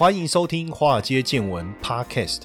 欢迎收听《华尔街见闻》Podcast。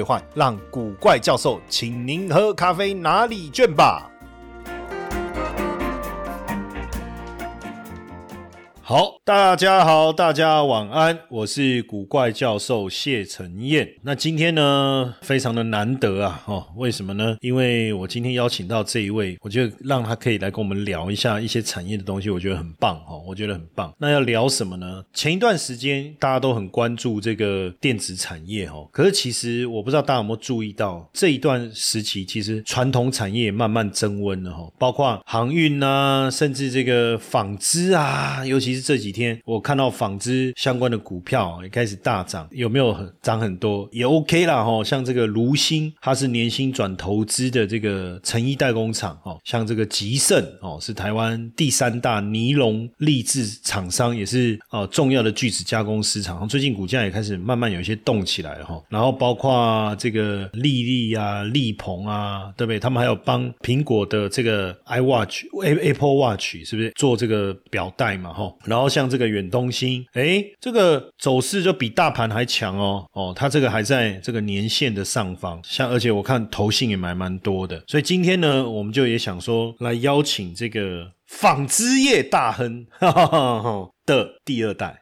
让古怪教授请您喝咖啡拿礼券吧。好，大家好，大家晚安，我是古怪教授谢承彦。那今天呢，非常的难得啊，哦，为什么呢？因为我今天邀请到这一位，我觉得让他可以来跟我们聊一下一些产业的东西，我觉得很棒哦，我觉得很棒。那要聊什么呢？前一段时间大家都很关注这个电子产业哦，可是其实我不知道大家有没有注意到，这一段时期其实传统产业慢慢增温了哈，包括航运啊，甚至这个纺织啊，尤其是。这几天我看到纺织相关的股票也开始大涨，有没有涨很多？也 OK 啦哈。像这个卢鑫，它是年薪转投资的这个成衣代工厂哦。像这个吉盛哦，是台湾第三大尼龙立制厂商，也是重要的锯齿加工市场。最近股价也开始慢慢有一些动起来哈。然后包括这个利利啊、利鹏啊，对不对？他们还有帮苹果的这个 iWatch、Apple Watch 是不是做这个表带嘛哈？然后像这个远东新，哎，这个走势就比大盘还强哦，哦，它这个还在这个年线的上方，像而且我看头信也买蛮多的，所以今天呢，我们就也想说来邀请这个。纺织业大亨的第二代，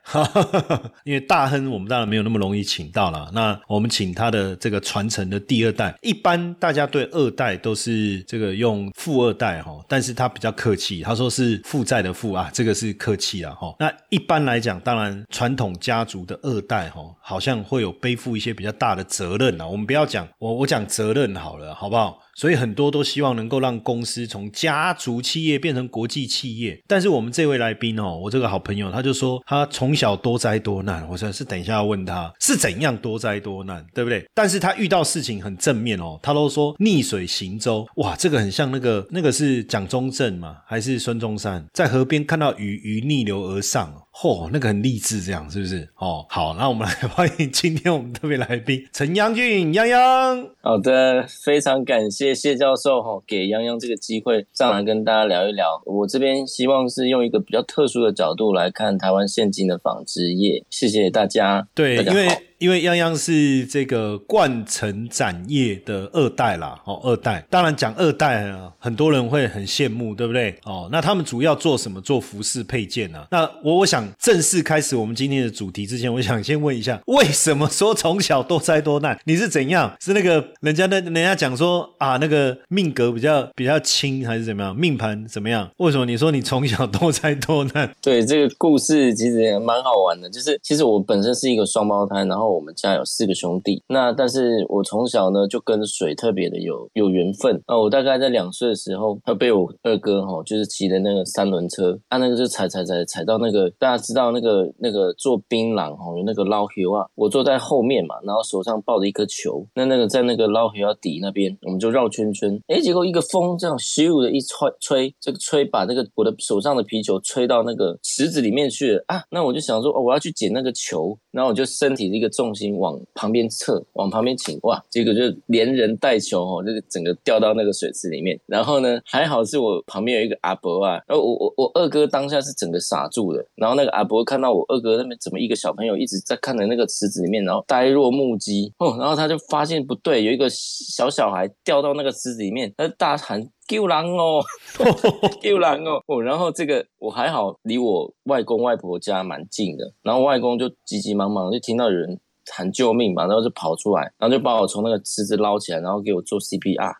因为大亨我们当然没有那么容易请到了。那我们请他的这个传承的第二代，一般大家对二代都是这个用富二代哈，但是他比较客气，他说是负债的负啊，这个是客气啊哈。那一般来讲，当然传统家族的二代哈，好像会有背负一些比较大的责任啊。我们不要讲我我讲责任好了，好不好？所以很多都希望能够让公司从家族企业变成国际企业。但是我们这位来宾哦，我这个好朋友他他就说他从小多灾多难。我说是等一下要问他是怎样多灾多难，对不对？但是他遇到事情很正面哦，他都说逆水行舟。哇，这个很像那个那个是蒋中正嘛，还是孙中山在河边看到鱼，鱼逆流而上。嚯，那个很励志，这样是不是？哦，好，那我们来 欢迎今天我们特别来宾陈央俊，央央。好的，非常感谢谢教授哈，给央央这个机会上来跟大家聊一聊。我这边希望是用一个比较特殊的角度来看台湾现今的纺织业。谢谢大家。对，因为。因为泱泱是这个冠城展业的二代啦，哦，二代，当然讲二代啊，很多人会很羡慕，对不对？哦，那他们主要做什么？做服饰配件呢？那我我想正式开始我们今天的主题之前，我想先问一下，为什么说从小多灾多难？你是怎样？是那个人家那人家讲说啊，那个命格比较比较轻，还是怎么样？命盘怎么样？为什么你说你从小多灾多难？对，这个故事其实也蛮好玩的，就是其实我本身是一个双胞胎，然后。我们家有四个兄弟，那但是我从小呢就跟水特别的有有缘分。啊我大概在两岁的时候，他被我二哥哈，就是骑的那个三轮车，他那个就踩踩踩踩到那个大家知道那个那个做槟榔哈，有那个捞球啊，我坐在后面嘛，然后手上抱着一颗球，那那个在那个捞油底那边，我们就绕圈圈，哎，结果一个风这样咻的一吹吹，这个吹把那个我的手上的皮球吹到那个池子里面去了。啊，那我就想说哦，我要去捡那个球，然后我就身体的一个。重心往旁边侧，往旁边倾，哇！结果就连人带球哦，这个整个掉到那个水池里面。然后呢，还好是我旁边有一个阿伯啊，然后我我我二哥当下是整个傻住的。然后那个阿伯看到我二哥那边怎么一个小朋友一直在看着那个池子里面，然后呆若木鸡哦，然后他就发现不对，有一个小小孩掉到那个池子里面，他就大喊。救狼哦，救狼哦！哦，然后这个我还好，离我外公外婆家蛮近的。然后外公就急急忙忙就听到有人喊救命嘛，然后就跑出来，然后就把我从那个池子捞起来，然后给我做 CPR。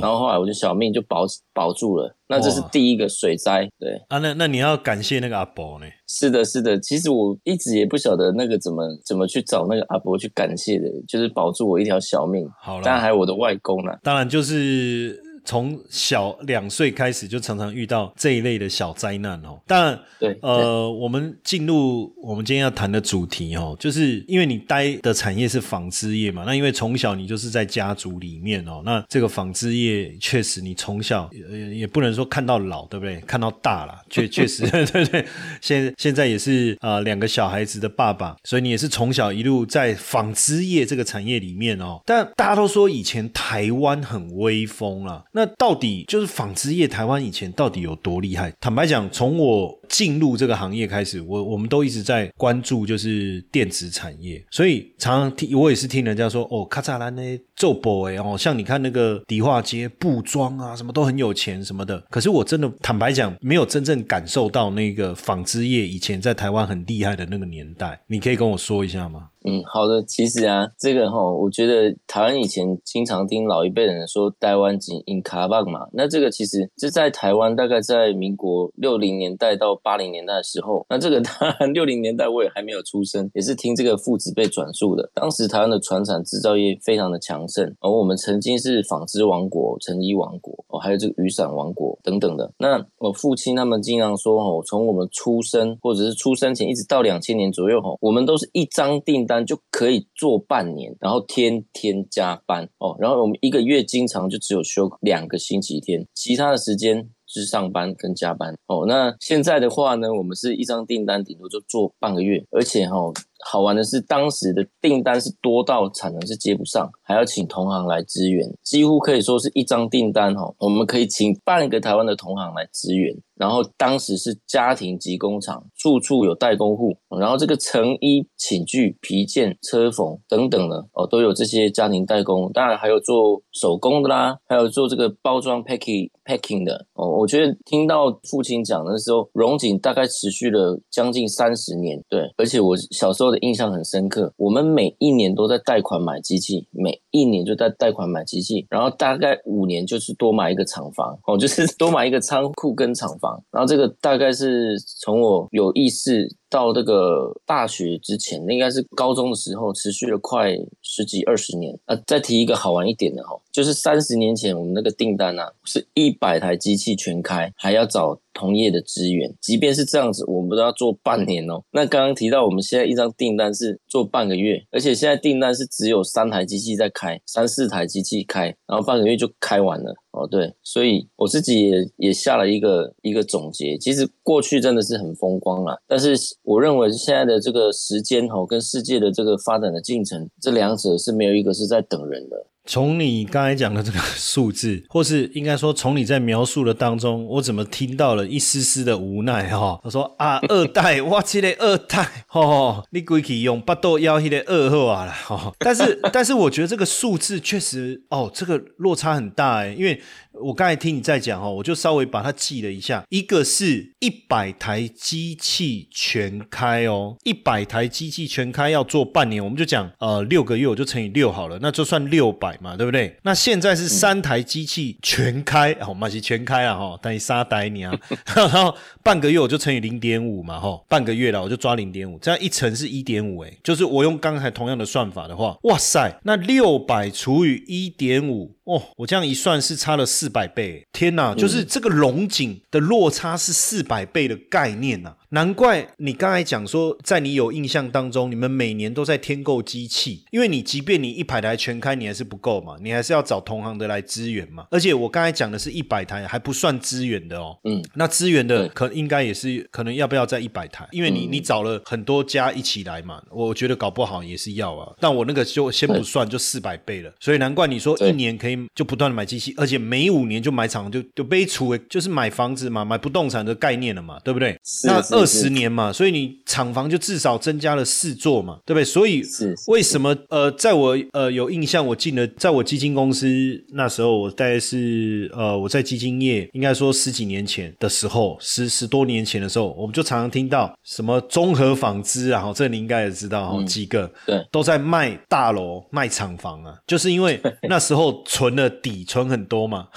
然后后来我就小命就保保住了。那这是第一个水灾，对啊。那那你要感谢那个阿伯呢？是的，是的。其实我一直也不晓得那个怎么怎么去找那个阿伯去感谢的，就是保住我一条小命。好了，当然还有我的外公呢。当然就是。从小两岁开始就常常遇到这一类的小灾难哦。但对，呃，我们进入我们今天要谈的主题哦，就是因为你待的产业是纺织业嘛，那因为从小你就是在家族里面哦，那这个纺织业确实你从小也也不能说看到老，对不对？看到大了，确 确实 对对。现现在也是啊，两个小孩子的爸爸，所以你也是从小一路在纺织业这个产业里面哦。但大家都说以前台湾很威风啊，那到底就是纺织业台湾以前到底有多厉害？坦白讲，从我进入这个行业开始，我我们都一直在关注就是电子产业，所以常常听我也是听人家说哦，卡扎兰呢做 boy 哦，像你看那个迪化街布庄啊，什么都很有钱什么的。可是我真的坦白讲，没有真正感受到那个纺织业以前在台湾很厉害的那个年代。你可以跟我说一下吗？嗯，好的。其实啊，这个哈，我觉得台湾以前经常听老一辈人说台湾金因卡棒嘛。那这个其实是在台湾，大概在民国六零年代到八零年代的时候。那这个 当然六零年代我也还没有出生，也是听这个父子辈转述的。当时台湾的船产制造业非常的强盛，而我们曾经是纺织王国、成衣王国哦，还有这个雨伞王国等等的。那我父亲他们经常说哦，从我们出生或者是出生前一直到两千年左右哦，我们都是一张订单。就可以做半年，然后天天加班哦，然后我们一个月经常就只有休两个星期天，其他的时间是上班跟加班哦。那现在的话呢，我们是一张订单顶多就做半个月，而且哈。好玩的是，当时的订单是多到产能是接不上，还要请同行来支援，几乎可以说是一张订单哈，我们可以请半个台湾的同行来支援。然后当时是家庭级工厂，处处有代工户，然后这个成衣、寝具、皮件、车缝等等的哦，都有这些家庭代工。当然还有做手工的啦，还有做这个包装 packing packing 的哦。我觉得听到父亲讲的时候，荣景大概持续了将近三十年，对，而且我小时候。印象很深刻，我们每一年都在贷款买机器，每一年就在贷款买机器，然后大概五年就是多买一个厂房哦，就是多买一个仓库跟厂房，然后这个大概是从我有意识。到这个大学之前，应该是高中的时候，持续了快十几二十年。啊，再提一个好玩一点的哈，就是三十年前我们那个订单啊，是一百台机器全开，还要找同业的支援。即便是这样子，我们都要做半年哦。那刚刚提到，我们现在一张订单是做半个月，而且现在订单是只有三台机器在开，三四台机器开，然后半个月就开完了。哦，对，所以我自己也也下了一个一个总结。其实过去真的是很风光啦，但是我认为现在的这个时间哦，跟世界的这个发展的进程，这两者是没有一个是在等人的。从你刚才讲的这个数字，或是应该说从你在描述的当中，我怎么听到了一丝丝的无奈哈？他说啊，二代，我，这个二代，哦，你归去用八豆幺一的二号啊了，哈。但是，但是我觉得这个数字确实，哦，这个落差很大哎，因为。我刚才听你在讲哦，我就稍微把它记了一下，一个是一百台机器全开哦，一百台机器全开要做半年，我们就讲呃六个月，我就乘以六好了，那就算六百嘛，对不对？那现在是三台机器全开，哦，马是全开了哈，等于沙呆你啊，然后半个月我就乘以零点五嘛，哈，半个月了我就抓零点五，这样一乘是一点五，哎，就是我用刚才同样的算法的话，哇塞，那六百除以一点五。哦，我这样一算是差了四百倍，天哪！就是这个龙井的落差是四百倍的概念呐。难怪你刚才讲说，在你有印象当中，你们每年都在添购机器，因为你即便你一百台全开，你还是不够嘛，你还是要找同行的来支援嘛。而且我刚才讲的是一百台，还不算支援的哦。嗯，那支援的可应该也是可能要不要在一百台？因为你你找了很多家一起来嘛，我觉得搞不好也是要啊。但我那个就先不算，就四百倍了。所以难怪你说一年可以就不断的买机器，而且每五年就买厂就就背出，就是买房子嘛，买不动产的概念了嘛，对不对？那二。二十年嘛，所以你厂房就至少增加了四座嘛，对不对？所以为什么呃，在我呃有印象，我进了在我基金公司那时候，我大概是呃我在基金业，应该说十几年前的时候，十十多年前的时候，我们就常常听到什么综合纺织啊，这你应该也知道哈，几个对都在卖大楼卖厂房啊，就是因为 那时候存了底存很多嘛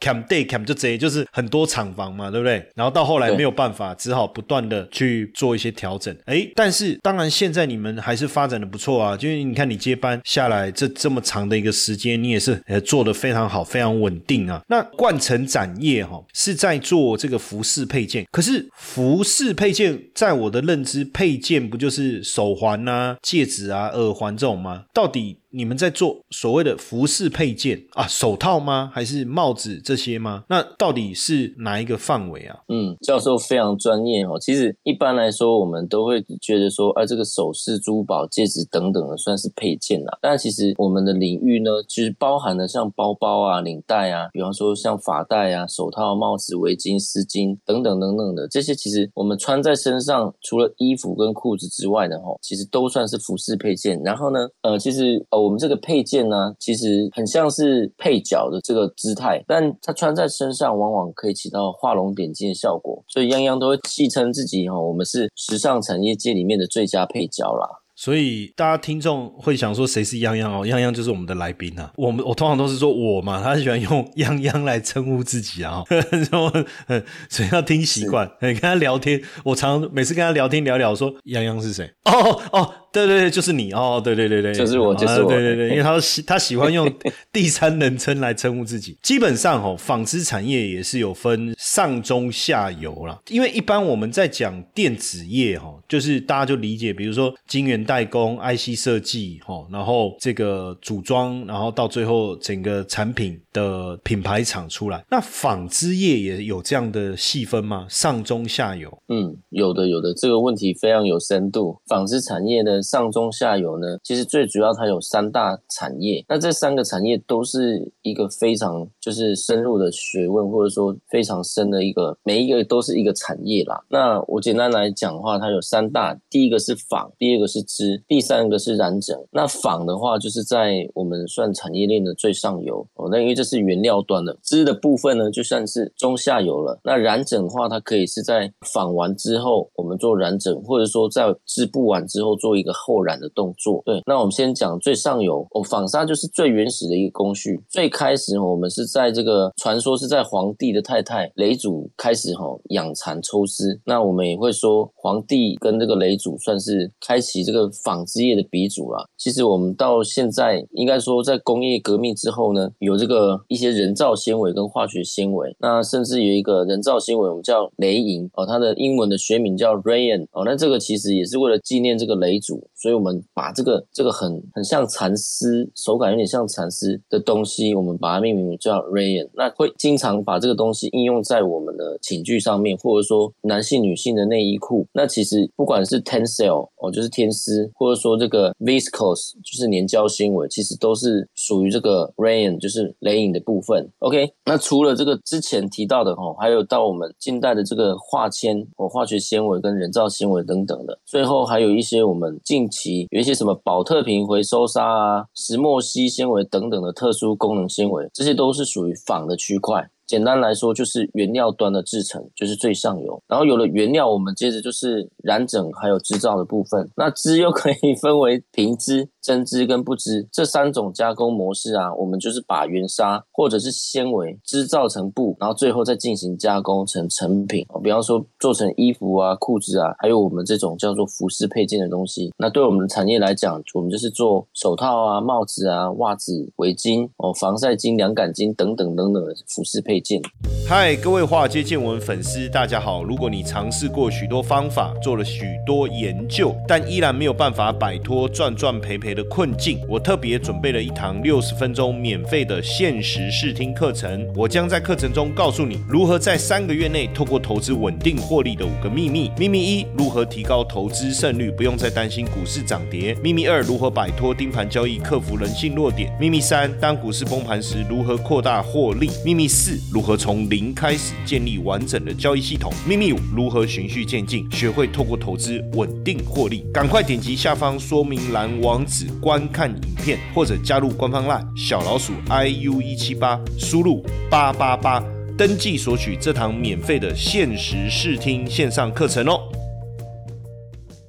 ，cam day cam 就这就是很多厂房嘛，对不对？然后到后来没有办法，只好不断。的去做一些调整。哎，但是当然现在你们还是发展的不错啊，就是你看你接班下来这这么长的一个时间，你也是呃做的非常好，非常稳定啊。那冠城展业哈是在做这个服饰配件，可是服饰配件在我的认知，配件不就是手环啊、戒指啊、耳环这种吗？到底？你们在做所谓的服饰配件啊，手套吗？还是帽子这些吗？那到底是哪一个范围啊？嗯，教授非常专业哦。其实一般来说，我们都会觉得说，哎，这个首饰、珠宝、戒指等等的算是配件啦。但其实我们的领域呢，其实包含了像包包啊、领带啊，比方说像发带啊、手套、帽子、围巾、丝巾等等等等的这些，其实我们穿在身上，除了衣服跟裤子之外的哈，其实都算是服饰配件。然后呢，呃，其实哦。我们这个配件呢，其实很像是配角的这个姿态，但它穿在身上往往可以起到画龙点睛的效果，所以泱泱都会戏称自己哈，我们是时尚产业界里面的最佳配角啦。所以大家听众会想说谁是泱泱哦？泱泱就是我们的来宾啊。我们我通常都是说我嘛，他喜欢用泱泱来称呼自己啊。所以要听习惯。你跟他聊天，我常每次跟他聊天聊聊，说泱泱是谁？哦哦。对对对，就是你哦！对对对对，就是我，就是我。对对对，因为他喜他喜欢用 第三人称来称呼自己。基本上哦，纺织产业也是有分上中下游啦。因为一般我们在讲电子业哈，就是大家就理解，比如说晶圆代工、IC 设计哈，然后这个组装，然后到最后整个产品的品牌厂出来。那纺织业也有这样的细分吗？上中下游？嗯，有的有的，这个问题非常有深度。纺织产业呢？上中下游呢，其实最主要它有三大产业，那这三个产业都是一个非常就是深入的学问，或者说非常深的一个，每一个都是一个产业啦。那我简单来讲的话，它有三大，第一个是纺，第二个是织，第三个是染整。那纺的话，就是在我们算产业链的最上游哦，那因为这是原料端的，织的部分呢，就算是中下游了。那染整的话，它可以是在纺完之后，我们做染整，或者说在织布完之后做一个。后染的动作，对，那我们先讲最上游哦，纺纱就是最原始的一个工序。最开始我们是在这个传说是在皇帝的太太雷祖开始哈养蚕抽丝，那我们也会说皇帝跟这个雷祖算是开启这个纺织业的鼻祖了。其实我们到现在应该说在工业革命之后呢，有这个一些人造纤维跟化学纤维，那甚至有一个人造纤维我们叫雷银哦，它的英文的学名叫 Rayon 哦，那这个其实也是为了纪念这个雷祖。所以，我们把这个这个很很像蚕丝，手感有点像蚕丝的东西，我们把它命名为叫 Rayon。那会经常把这个东西应用在我们的寝具上面，或者说男性、女性的内衣裤。那其实不管是 Tencel 哦，就是天丝，或者说这个 Viscose 就是粘胶纤维，其实都是属于这个 Rayon，就是雷影的部分。OK，那除了这个之前提到的哦，还有到我们近代的这个化纤或化学纤维跟人造纤维等等的，最后还有一些我们近期有一些什么保特瓶回收砂啊、石墨烯纤维等等的特殊功能纤维，这些都是属于仿的区块。简单来说，就是原料端的制成，就是最上游。然后有了原料，我们接着就是染整还有制造的部分。那织又可以分为平织。针织跟不织这三种加工模式啊，我们就是把原纱或者是纤维织造成布，然后最后再进行加工成成品。比方说做成衣服啊、裤子啊，还有我们这种叫做服饰配件的东西。那对我们的产业来讲，我们就是做手套啊、帽子啊、袜子、围巾哦、防晒巾、凉感巾等等等等的服饰配件。嗨，各位华尔街见闻粉丝，大家好。如果你尝试过许多方法，做了许多研究，但依然没有办法摆脱赚赚赔赔。的困境，我特别准备了一堂六十分钟免费的限时试听课程。我将在课程中告诉你如何在三个月内透过投资稳定获利的五个秘密。秘密一：如何提高投资胜率，不用再担心股市涨跌。秘密二：如何摆脱盯盘交易，克服人性弱点。秘密三：当股市崩盘时，如何扩大获利。秘密四：如何从零开始建立完整的交易系统。秘密五：如何循序渐进，学会透过投资稳定获利。赶快点击下方说明栏网址。观看影片或者加入官方 LINE 小老鼠 iu 一七八，输入八八八登记索取这堂免费的限时试听线上课程哦。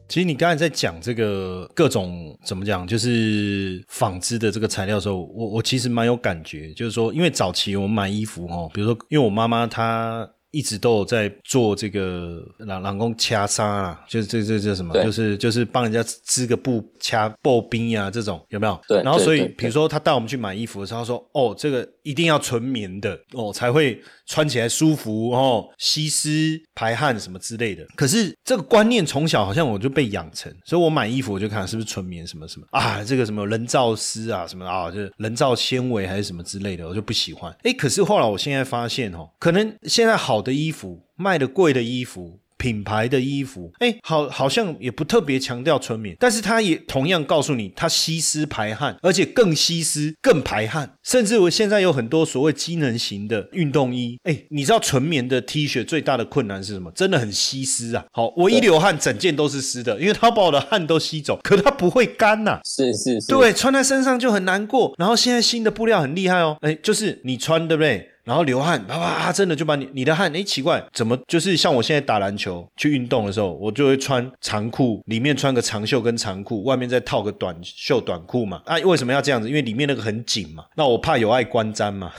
其实你刚才在讲这个各种怎么讲，就是纺织的这个材料的时候，我我其实蛮有感觉，就是说，因为早期我们买衣服哦，比如说，因为我妈妈她。一直都有在做这个老老公掐杀啊，就是这这这什么，就是就是帮人家织个布掐布冰呀、这种有没有？对然后所以比如说他带我们去买衣服的时候，他说哦，这个一定要纯棉的哦，才会穿起来舒服哦，吸湿排汗什么之类的。可是这个观念从小好像我就被养成，所以我买衣服我就看是不是纯棉什么什么啊，这个什么人造丝啊什么啊，就是人造纤维还是什么之类的，我就不喜欢。诶，可是后来我现在发现哦，可能现在好的衣服卖的贵的衣服。品牌的衣服，哎，好，好像也不特别强调纯棉，但是它也同样告诉你，它吸湿排汗，而且更吸湿、更排汗。甚至我现在有很多所谓机能型的运动衣，哎，你知道纯棉的 T 恤最大的困难是什么？真的很吸湿啊！好，我一流汗，整件都是湿的，因为它把我的汗都吸走，可它不会干呐、是是是，对，穿在身上就很难过。然后现在新的布料很厉害哦，哎，就是你穿对不对？然后流汗，啪啪啊，真的就把你你的汗，哎，奇怪，怎么就是像我现在打篮球去运动的时候，我就会穿长裤，里面穿个长袖跟长裤，外面再套个短袖短裤嘛。啊，为什么要这样子？因为里面那个很紧嘛，那我怕有碍观瞻嘛，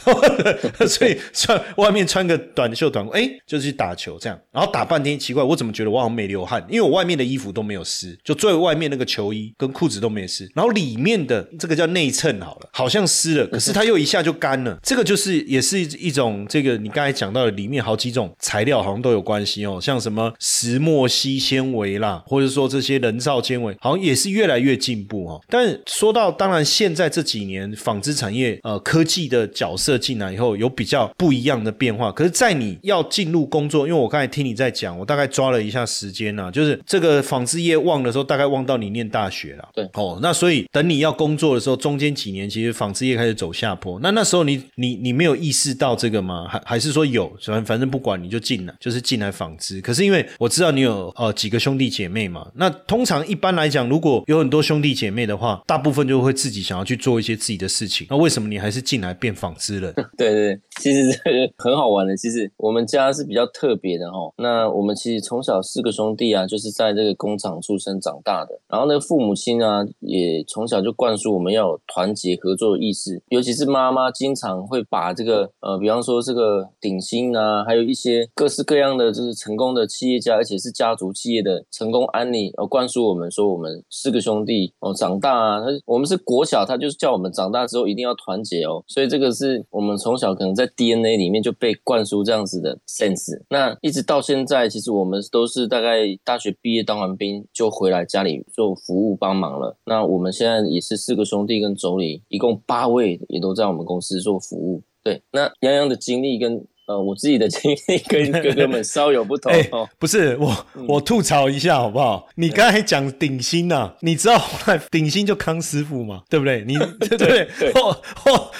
所以穿外面穿个短袖短裤，哎，就是去打球这样。然后打半天，奇怪，我怎么觉得我好像没流汗？因为我外面的衣服都没有湿，就最外面那个球衣跟裤子都没湿，然后里面的这个叫内衬好了，好像湿了，可是它又一下就干了。这个就是也是一种这个你刚才讲到的里面好几种材料好像都有关系哦，像什么石墨烯纤维啦，或者说这些人造纤维，好像也是越来越进步哦。但说到当然，现在这几年纺织产业呃科技的角色进来以后，有比较不一样的变化。可是，在你要进入工作，因为我刚才听你在讲，我大概抓了一下时间啊，就是这个纺织业旺的时候，大概旺到你念大学了。对哦，那所以等你要工作的时候，中间几年其实纺织业开始走下坡。那那时候你你你没有意识到到这个吗？还还是说有？反正反正不管你就进来，就是进来纺织。可是因为我知道你有呃几个兄弟姐妹嘛，那通常一般来讲，如果有很多兄弟姐妹的话，大部分就会自己想要去做一些自己的事情。那为什么你还是进来变纺织人？对对，其实很好玩的。其实我们家是比较特别的哈。那我们其实从小四个兄弟啊，就是在这个工厂出生长大的。然后呢，父母亲啊，也从小就灌输我们要有团结合作的意识。尤其是妈妈，经常会把这个呃，比方说这个鼎新啊，还有一些各式各样的就是成功的企业家，而且是家族企业的成功案例，呃，灌输我们说我们四个兄弟哦，长大啊，他我们是国小，他就是叫我们长大之后一定要团结哦。所以这个是我们从小可能在 DNA 里面就被灌输这样子的 sense。那一直到现在，其实我们都是大概大学毕业当完兵就回来家里做服务帮忙了。那我们现在也是四个兄弟跟妯娌，一共八位也都在我们公司做服务。对，那洋洋的经历跟呃我自己的经历跟哥哥们稍有不同。不是我，我吐槽一下好不好？你刚才讲顶薪呐、啊，你知道后来鼎新就康师傅嘛，对不对？你 对不对？对后后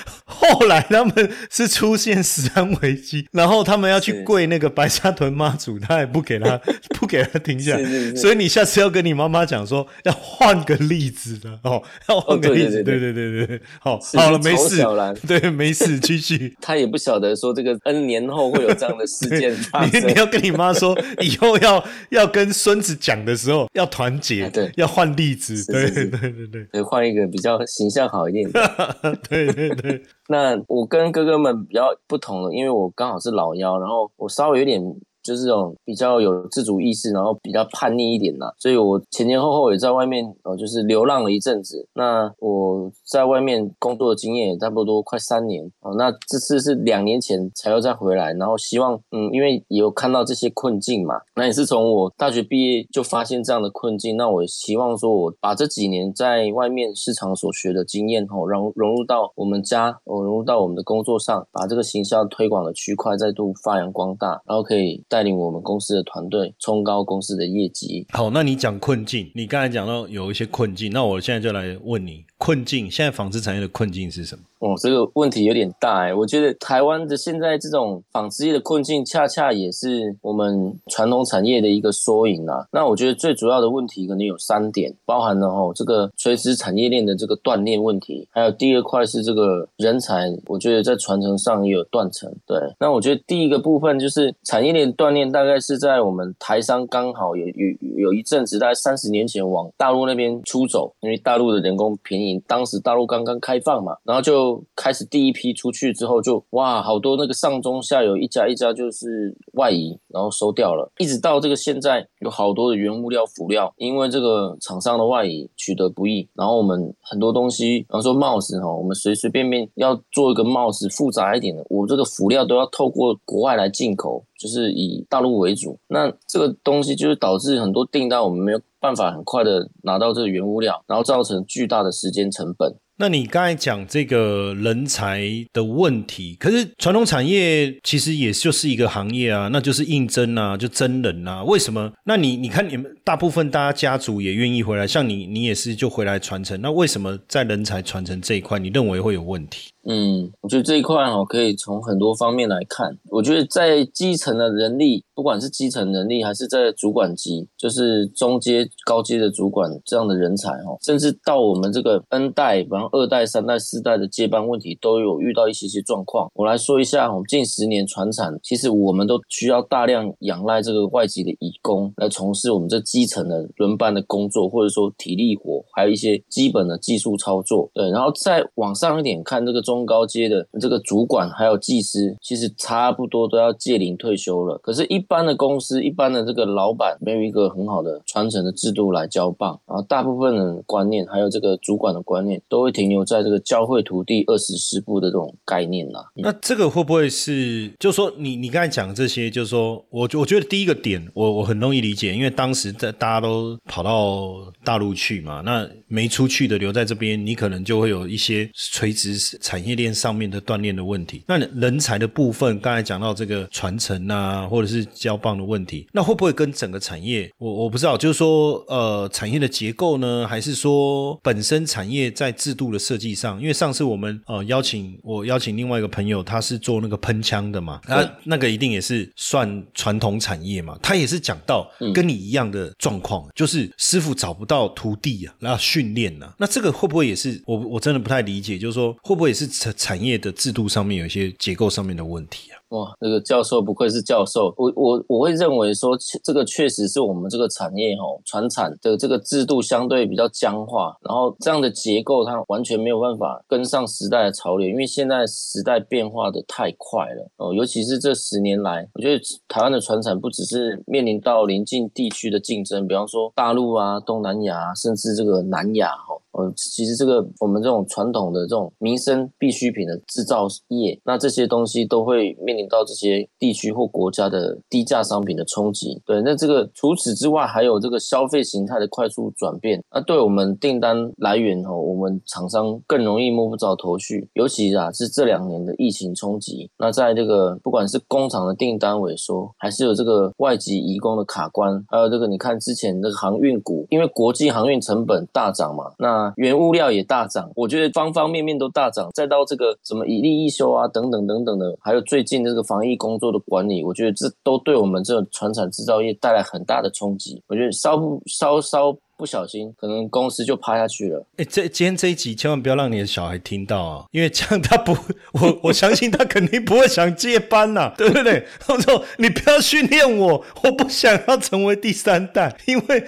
后来他们是出现食安危机，然后他们要去跪那个白沙屯妈祖，他也不给他 不给他停下。所以你下次要跟你妈妈讲说，要换个例子的哦，要换个例子，对对对对。对对，好，好了，没事。对，没事，继续。他也不晓得说这个 N 年后会有这样的事件发你生。你。要跟你妈说，以后要要跟孙子讲的时候要团结，啊对。要换例子，对对对。对，换一个比较形象好一点的。对对对，那我跟哥哥们比较不同了，因为我刚好是老幺，然后我稍微有点就是这种比较有自主意识，然后比较叛逆一点啦，所以我前前后后也在外面呃就是流浪了一阵子。那我在外面工作的经验也差不多快三年哦。那这次是两年前才又再回来，然后希望嗯，因为也有看到这些困境嘛，那也是从我大学毕业就发现这样的困境，那我希望说我把这几年在外面市场所学的经验哦，融融入到我们家，哦，融入到我们的工作上，把这个行销推广的区块再度发扬光大，然后可以带领我们公司的团队冲高公司的业绩。好，那你讲困境，你刚才讲到有一些困境，那我现在就来问你，困境现在纺织产业的困境是什么？哦，这个问题有点大哎，我觉得台湾的现在这种纺织业的困境，恰恰也是我们传统产业的一个缩影啊。那我觉得最主要的问题可能有三点，包含了哦这个垂直产业链的这个断裂问题，还有第二块是这个人才，我觉得在传承上也有断层。对，那我觉得第一个部分就是产业链断裂，大概是在我们台商刚好有有有一阵子，大概三十年前往大陆那边出走，因为大陆的人工便宜，当时大陆刚刚开放嘛，然后就开始第一批出去之后就哇，好多那个上中下游一家一家就是外移，然后收掉了，一直到这个现在有好多的原物料辅料，因为这个厂商的外移取得不易，然后我们很多东西，比方说帽子哈，我们随随便便要做一个帽子复杂一点的，我这个辅料都要透过国外来进口。就是以大陆为主，那这个东西就是导致很多订单我们没有办法很快的拿到这个原物料，然后造成巨大的时间成本。那你刚才讲这个人才的问题，可是传统产业其实也就是一个行业啊，那就是应征啊，就真人啊。为什么？那你你看你们大部分大家家族也愿意回来，像你你也是就回来传承。那为什么在人才传承这一块，你认为会有问题？嗯，我觉得这一块哦，可以从很多方面来看。我觉得在基层的人力，不管是基层人力，还是在主管级，就是中阶、高阶的主管这样的人才哦，甚至到我们这个 N 代，然后二代、三代、四代的接班问题，都有遇到一些些状况。我来说一下，我们近十年传产，其实我们都需要大量仰赖这个外籍的义工来从事我们这基层的轮班的工作，或者说体力活，还有一些基本的技术操作。对，然后再往上一点看这个中。中高阶的这个主管还有技师，其实差不多都要届龄退休了。可是，一般的公司、一般的这个老板，没有一个很好的传承的制度来交棒，然后大部分人观念，还有这个主管的观念，都会停留在这个教会徒弟二十师部的这种概念呐。那这个会不会是，就说，你你刚才讲这些，就是说我我觉得第一个点，我我很容易理解，因为当时在大家都跑到大陆去嘛，那没出去的留在这边，你可能就会有一些垂直产。业链上面的锻炼的问题，那人才的部分，刚才讲到这个传承啊，或者是交棒的问题，那会不会跟整个产业，我我不知道，就是说，呃，产业的结构呢，还是说本身产业在制度的设计上？因为上次我们呃邀请我邀请另外一个朋友，他是做那个喷枪的嘛，那那个一定也是算传统产业嘛，他也是讲到跟你一样的状况，就是师傅找不到徒弟啊，然后训练啊，那这个会不会也是我我真的不太理解，就是说会不会也是？产产业的制度上面有一些结构上面的问题啊！哇，那个教授不愧是教授，我我我会认为说，这个确实是我们这个产业哈传产的这个制度相对比较僵化，然后这样的结构它完全没有办法跟上时代的潮流，因为现在时代变化的太快了哦，尤其是这十年来，我觉得台湾的传产不只是面临到邻近地区的竞争，比方说大陆啊、东南亚，甚至这个南亚哈。呃，其实这个我们这种传统的这种民生必需品的制造业，那这些东西都会面临到这些地区或国家的低价商品的冲击。对，那这个除此之外，还有这个消费形态的快速转变，那对我们订单来源哦，我们厂商更容易摸不着头绪。尤其啊，是这两年的疫情冲击，那在这个不管是工厂的订单萎缩，还是有这个外籍移工的卡关，还有这个你看之前那个航运股，因为国际航运成本大涨嘛，那原物料也大涨，我觉得方方面面都大涨，再到这个什么以利易修啊等等等等的，还有最近这个防疫工作的管理，我觉得这都对我们这个传产制造业带来很大的冲击。我觉得稍不稍稍。不小心，可能公司就趴下去了。哎，这今天这一集千万不要让你的小孩听到啊，因为这样他不，我我相信他肯定不会想接班呐，对不对？他说：“你不要训练我，我不想要成为第三代。”因为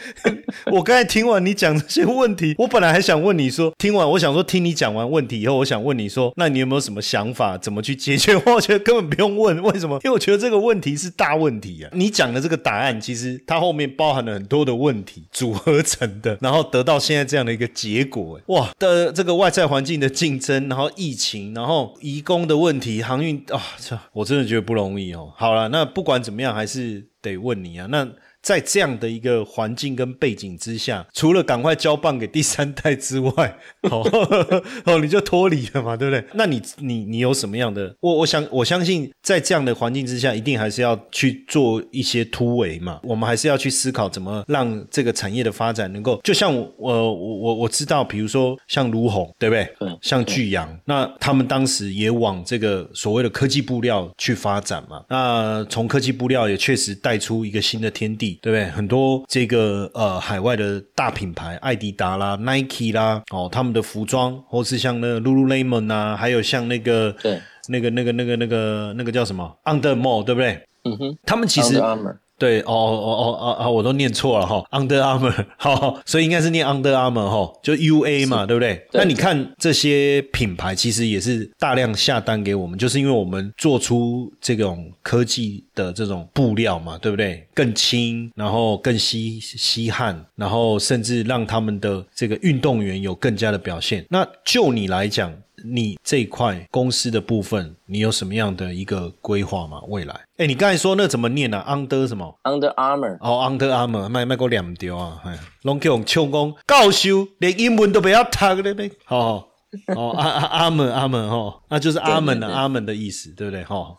我刚才听完你讲这些问题，我本来还想问你说，听完我想说听你讲完问题以后，我想问你说，那你有没有什么想法，怎么去解决？我觉得根本不用问，为什么？因为我觉得这个问题是大问题啊。你讲的这个答案，其实它后面包含了很多的问题组合成。的，然后得到现在这样的一个结果，哇的这个外在环境的竞争，然后疫情，然后移工的问题，航运啊，我真的觉得不容易哦。好了，那不管怎么样，还是得问你啊，那。在这样的一个环境跟背景之下，除了赶快交棒给第三代之外，哦哦，你就脱离了嘛，对不对？那你你你有什么样的？我我想我相信，在这样的环境之下，一定还是要去做一些突围嘛。我们还是要去思考怎么让这个产业的发展能够，就像我我我我知道，比如说像卢红，对不对？像巨阳，那他们当时也往这个所谓的科技布料去发展嘛。那从科技布料也确实带出一个新的天地。对不对？很多这个呃海外的大品牌，艾迪达啦、Nike 啦，哦，他们的服装，或是像那个 Lululemon 啊，还有像那个对那个那个那个那个那个叫什么 Under More，对不对？嗯哼，他们其实对，哦哦哦哦哦，我都念错了哈，Under Armour，好，所以应该是念 Under Armour 哈，就 U A 嘛，对不对？那你看这些品牌其实也是大量下单给我们，就是因为我们做出这种科技的这种布料嘛，对不对？更轻，然后更吸吸汗，然后甚至让他们的这个运动员有更加的表现。那就你来讲。你这一块公司的部分，你有什么样的一个规划吗？未来？哎，你刚才说那怎么念呢？Under 什么？Under Armour。哦，Under Armour，卖卖过两条啊，哎，拢叫唱功教授，连英文都不要读了呗，好。哦，阿阿阿门阿门哦，那就是阿门的阿门的意思，对不对哈？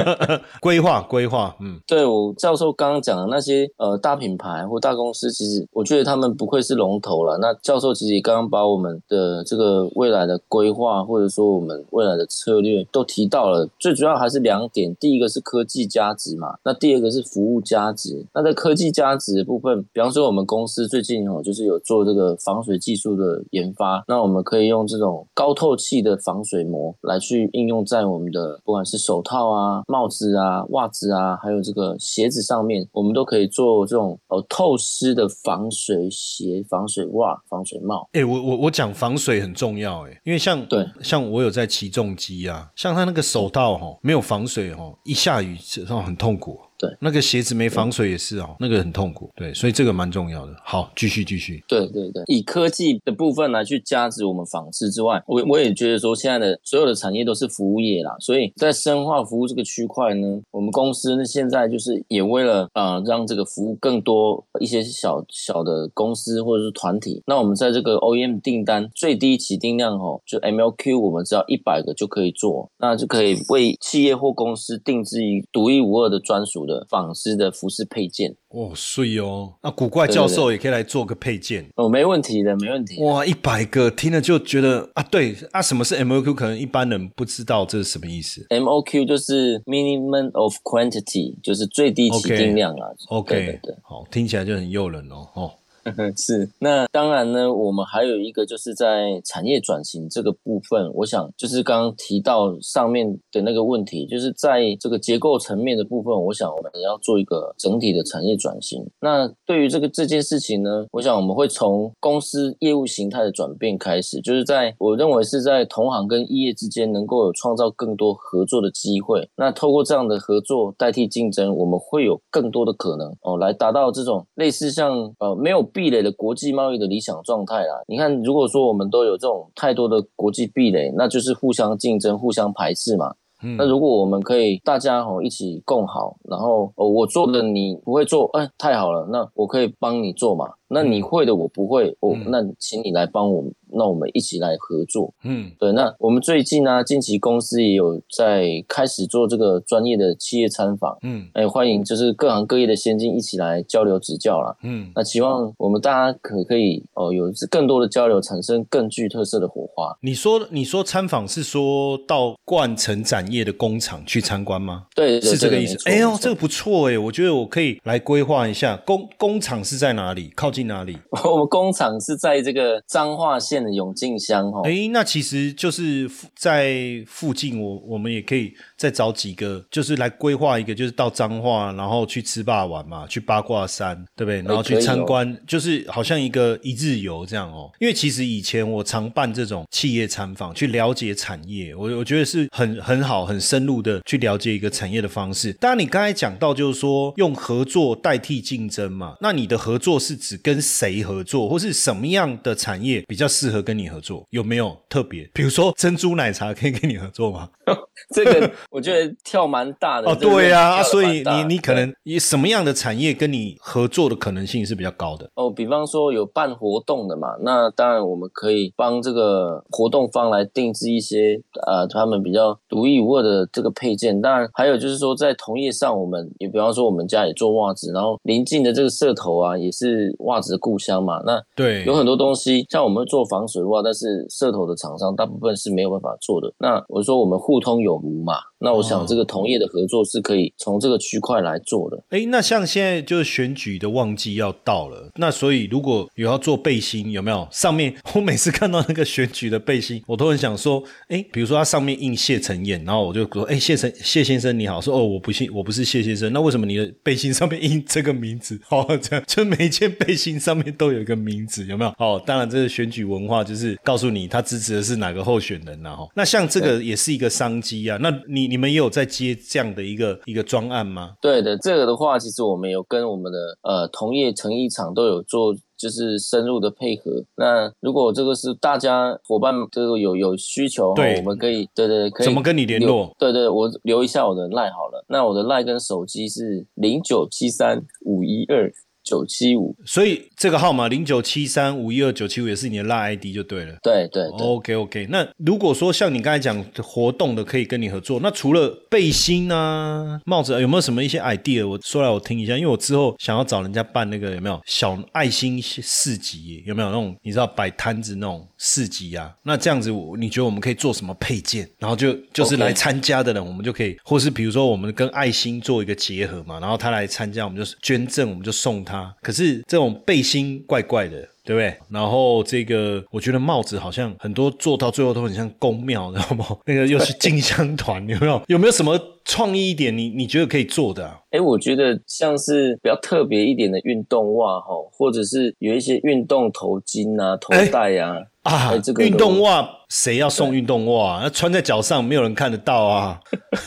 规划规划，嗯，对我教授刚刚讲的那些呃大品牌或大公司，其实我觉得他们不愧是龙头了。那教授其实刚刚把我们的这个未来的规划，或者说我们未来的策略都提到了。最主要还是两点，第一个是科技价值嘛，那第二个是服务价值。那在科技价值的部分，比方说我们公司最近哦，就是有做这个防水技术的研发，那我们可以用这种。高透气的防水膜来去应用在我们的不管是手套啊、帽子啊、袜子啊，还有这个鞋子上面，我们都可以做这种呃透湿的防水鞋、防水袜、防水帽。哎，我我我讲防水很重要哎，因为像对像我有在骑重机啊，像他那个手套哈没有防水哈，一下雨这种很痛苦。对，那个鞋子没防水也是哦，那个很痛苦。对，所以这个蛮重要的。好，继续继续。对对对，以科技的部分来去加值我们纺织之外，我我也觉得说，现在的所有的产业都是服务业啦，所以在深化服务这个区块呢，我们公司呢现在就是也为了呃让这个服务更多一些小小的公司或者是团体，那我们在这个 OEM 订单最低起订量哦，就 MLQ 我们只要一百个就可以做，那就可以为企业或公司定制一独一无二的专属的。纺织的服饰配件哦，碎哦，那古怪教授也可以来做个配件哦，没问题的，没问题。哇，一百个听了就觉得啊，对啊，什么是 MOQ？可能一般人不知道这是什么意思。MOQ 就是 minimum of quantity，就是最低起定量啊。OK，对，好，听起来就很诱人哦，哦。是，那当然呢，我们还有一个就是在产业转型这个部分，我想就是刚刚提到上面的那个问题，就是在这个结构层面的部分，我想我们也要做一个整体的产业转型。那对于这个这件事情呢，我想我们会从公司业务形态的转变开始，就是在我认为是在同行跟业之间能够有创造更多合作的机会。那透过这样的合作代替竞争，我们会有更多的可能哦，来达到这种类似像呃没有。壁垒的国际贸易的理想状态啦，你看，如果说我们都有这种太多的国际壁垒，那就是互相竞争、互相排斥嘛。那如果我们可以大家吼一起共好，然后哦我做的你不会做，哎，太好了，那我可以帮你做嘛。那你会的我不会，我那请你来帮我，那我们一起来合作。嗯，对。那我们最近呢，近期公司也有在开始做这个专业的企业参访。嗯，哎，欢迎就是各行各业的先进一起来交流指教啦。嗯，那希望我们大家可可以哦有更多的交流，产生更具特色的火花。你说你说参访是说到冠城展业的工厂去参观吗？对，是这个意思。哎呦，这个不错哎，我觉得我可以来规划一下工工厂是在哪里，靠近。哪里？我们工厂是在这个彰化县的永靖乡哦。哎，那其实就是在附近，我我们也可以再找几个，就是来规划一个，就是到彰化，然后去吃霸玩嘛，去八卦山，对不对？然后去参观，就是好像一个一日游这样哦。因为其实以前我常办这种企业参访，去了解产业，我我觉得是很很好、很深入的去了解一个产业的方式。当然，你刚才讲到就是说用合作代替竞争嘛，那你的合作是指跟跟谁合作，或是什么样的产业比较适合跟你合作？有没有特别？比如说珍珠奶茶可以跟你合作吗？这个 我觉得跳蛮大的哦。对呀，所以你你可能以什么样的产业跟你合作的可能性是比较高的哦？比方说有办活动的嘛，那当然我们可以帮这个活动方来定制一些呃他们比较独一无二的这个配件。当然还有就是说在同业上，我们也比方说我们家也做袜子，然后临近的这个社头啊也是袜子。的故乡嘛，那对有很多东西，像我们做防水袜，但是社头的厂商大部分是没有办法做的。那我说我们互通有无嘛。那我想这个同业的合作是可以从这个区块来做的。哎，那像现在就是选举的旺季要到了，那所以如果有要做背心，有没有？上面 我每次看到那个选举的背心，我都很想说，哎，比如说它上面印谢承彦，然后我就说，哎，谢承谢先生你好，说哦，我不信我不是谢先生，那为什么你的背心上面印这个名字？哦，这样就每一件背心上面都有一个名字，有没有？哦，当然这是选举文化，就是告诉你他支持的是哪个候选人，然后那像这个也是一个商机啊。那你你们也有在接这样的一个一个专案吗？对的，这个的话，其实我们有跟我们的呃同业成衣厂都有做。就是深入的配合。那如果这个是大家伙伴这个有有需求，对，我们可以对对可以怎么跟你联络？对对，我留一下我的赖好了。那我的赖跟手机是零九七三五一二。九七五，所以这个号码零九七三五一二九七五也是你的拉 ID 就对了。对对，OK OK。那如果说像你刚才讲活动的，可以跟你合作。那除了背心啊、帽子，有没有什么一些 idea？我说来我听一下，因为我之后想要找人家办那个有没有小爱心市集？有没有那种你知道摆摊子那种市集啊？那这样子，你觉得我们可以做什么配件？然后就就是来参加的人，我们就可以，或是比如说我们跟爱心做一个结合嘛，然后他来参加，我们就捐赠，我们就送他。啊！可是这种背心怪怪的，对不对？然后这个，我觉得帽子好像很多做到最后都很像宫庙，知道吗？那个又是进香团，有没有？有没有什么创意一点？你你觉得可以做的？哎，我觉得像是比较特别一点的运动袜哈，或者是有一些运动头巾啊、头带呀。啊，这个运动袜谁要送运动袜？那穿在脚上没有人看得到啊！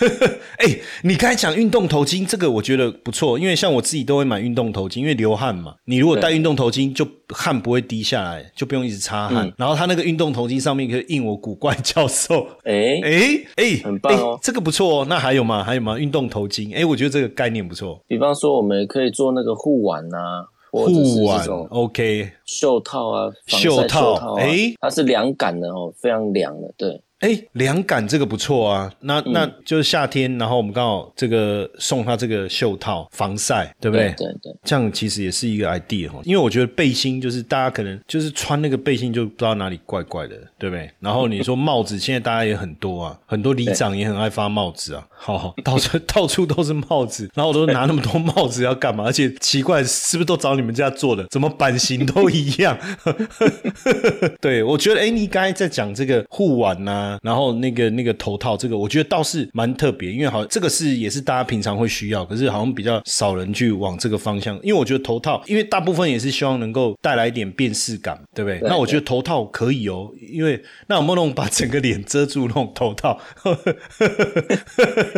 哎，你刚才讲运动头巾，这个我觉得不错，因为像我自己都会买运动头巾，因为流汗嘛。你如果戴运动头巾，就汗不会滴下来，就不用一直擦汗。然后它那个运动头巾上面可以印我古怪教授。哎哎哎，很棒哦！这个不错哦。那还有吗？还有吗？运动头巾？哎，我觉得这个概念不错。比方说，我们可以做那个护腕呐。护腕，OK，袖套啊，袖套，哎，它是凉感的哦，非常凉的，对。哎，凉感这个不错啊，那那就是夏天，然后我们刚好这个送他这个袖套防晒，对不对？对对，这样其实也是一个 idea 哈，因为我觉得背心就是大家可能就是穿那个背心就不知道哪里怪怪的，对不对？然后你说帽子，现在大家也很多啊，很多里长也很爱发帽子啊，好，到处 到处都是帽子，然后我都拿那么多帽子要干嘛？而且奇怪，是不是都找你们家做的？怎么版型都一样？对，我觉得哎，你刚才在讲这个护腕呐。然后那个那个头套，这个我觉得倒是蛮特别，因为好这个是也是大家平常会需要，可是好像比较少人去往这个方向。因为我觉得头套，因为大部分也是希望能够带来一点辨识感，对不对？那我觉得头套可以哦，因为那有没有那种把整个脸遮住那种头套？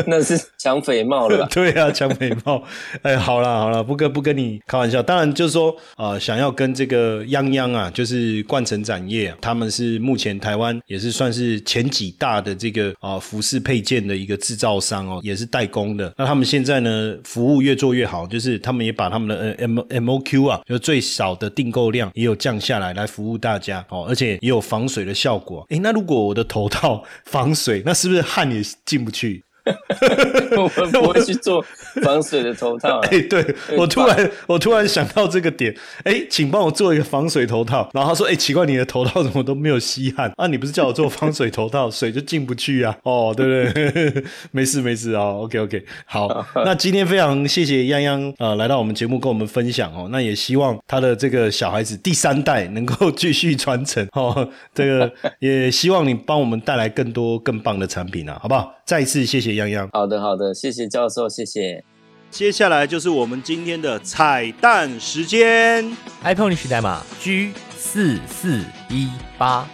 那是抢匪帽了吧。对啊，抢匪帽。哎，好了好了，不跟不跟你开玩笑。当然就是说啊，想要跟这个泱泱啊，就是冠城展业，他们是目前台湾也是算是前。前几大的这个啊服饰配件的一个制造商哦，也是代工的。那他们现在呢，服务越做越好，就是他们也把他们的 M M O Q 啊，就最少的订购量也有降下来，来服务大家哦，而且也有防水的效果。诶，那如果我的头套防水，那是不是汗也进不去？我们不会去做防水的头套。哎，对我突然我突然想到这个点，哎，请帮我做一个防水头套。然后他说，哎，奇怪，你的头套怎么都没有吸汗啊？你不是叫我做防水头套，水就进不去啊？哦，对不对？没事没事啊，OK OK，好。那今天非常谢谢泱泱啊，来到我们节目跟我们分享哦。那也希望他的这个小孩子第三代能够继续传承哦。这个也希望你帮我们带来更多更棒的产品啊，好不好？再次谢谢洋洋。好的，好的，谢谢教授，谢谢。接下来就是我们今天的彩蛋时间，iPhone 历史代码 G 四四一八。